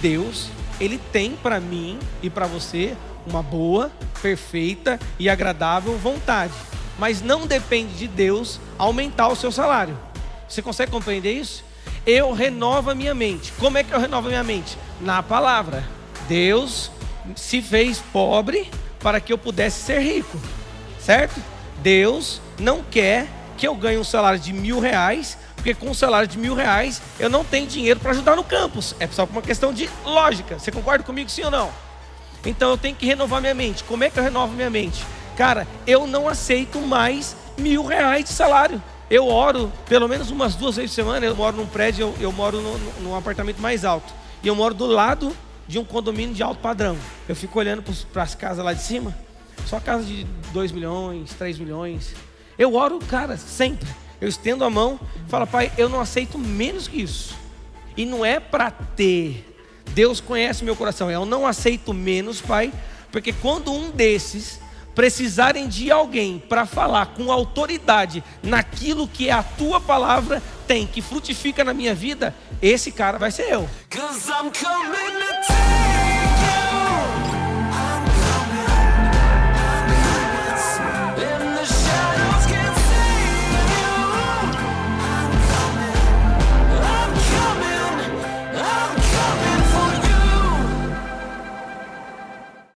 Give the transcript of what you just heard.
Deus, ele tem para mim e para você uma boa, perfeita e agradável vontade. Mas não depende de Deus aumentar o seu salário. Você consegue compreender isso? Eu renovo a minha mente. Como é que eu renovo a minha mente? Na palavra. Deus se fez pobre para que eu pudesse ser rico, certo? Deus não quer que eu ganhe um salário de mil reais, porque com um salário de mil reais eu não tenho dinheiro para ajudar no campus. É só uma questão de lógica. Você concorda comigo, sim ou não? Então eu tenho que renovar minha mente. Como é que eu renovo minha mente? Cara, eu não aceito mais mil reais de salário. Eu oro pelo menos umas duas vezes por semana. Eu moro num prédio, eu, eu moro no, no, num apartamento mais alto. E eu moro do lado de um condomínio de alto padrão. Eu fico olhando para as casas lá de cima, só casa de 2 milhões, 3 milhões. Eu oro, cara, sempre. Eu estendo a mão falo, pai, eu não aceito menos que isso. E não é para ter. Deus conhece meu coração. Eu não aceito menos, pai, porque quando um desses precisarem de alguém para falar com autoridade naquilo que é a tua palavra tem, que frutifica na minha vida, esse cara vai ser eu.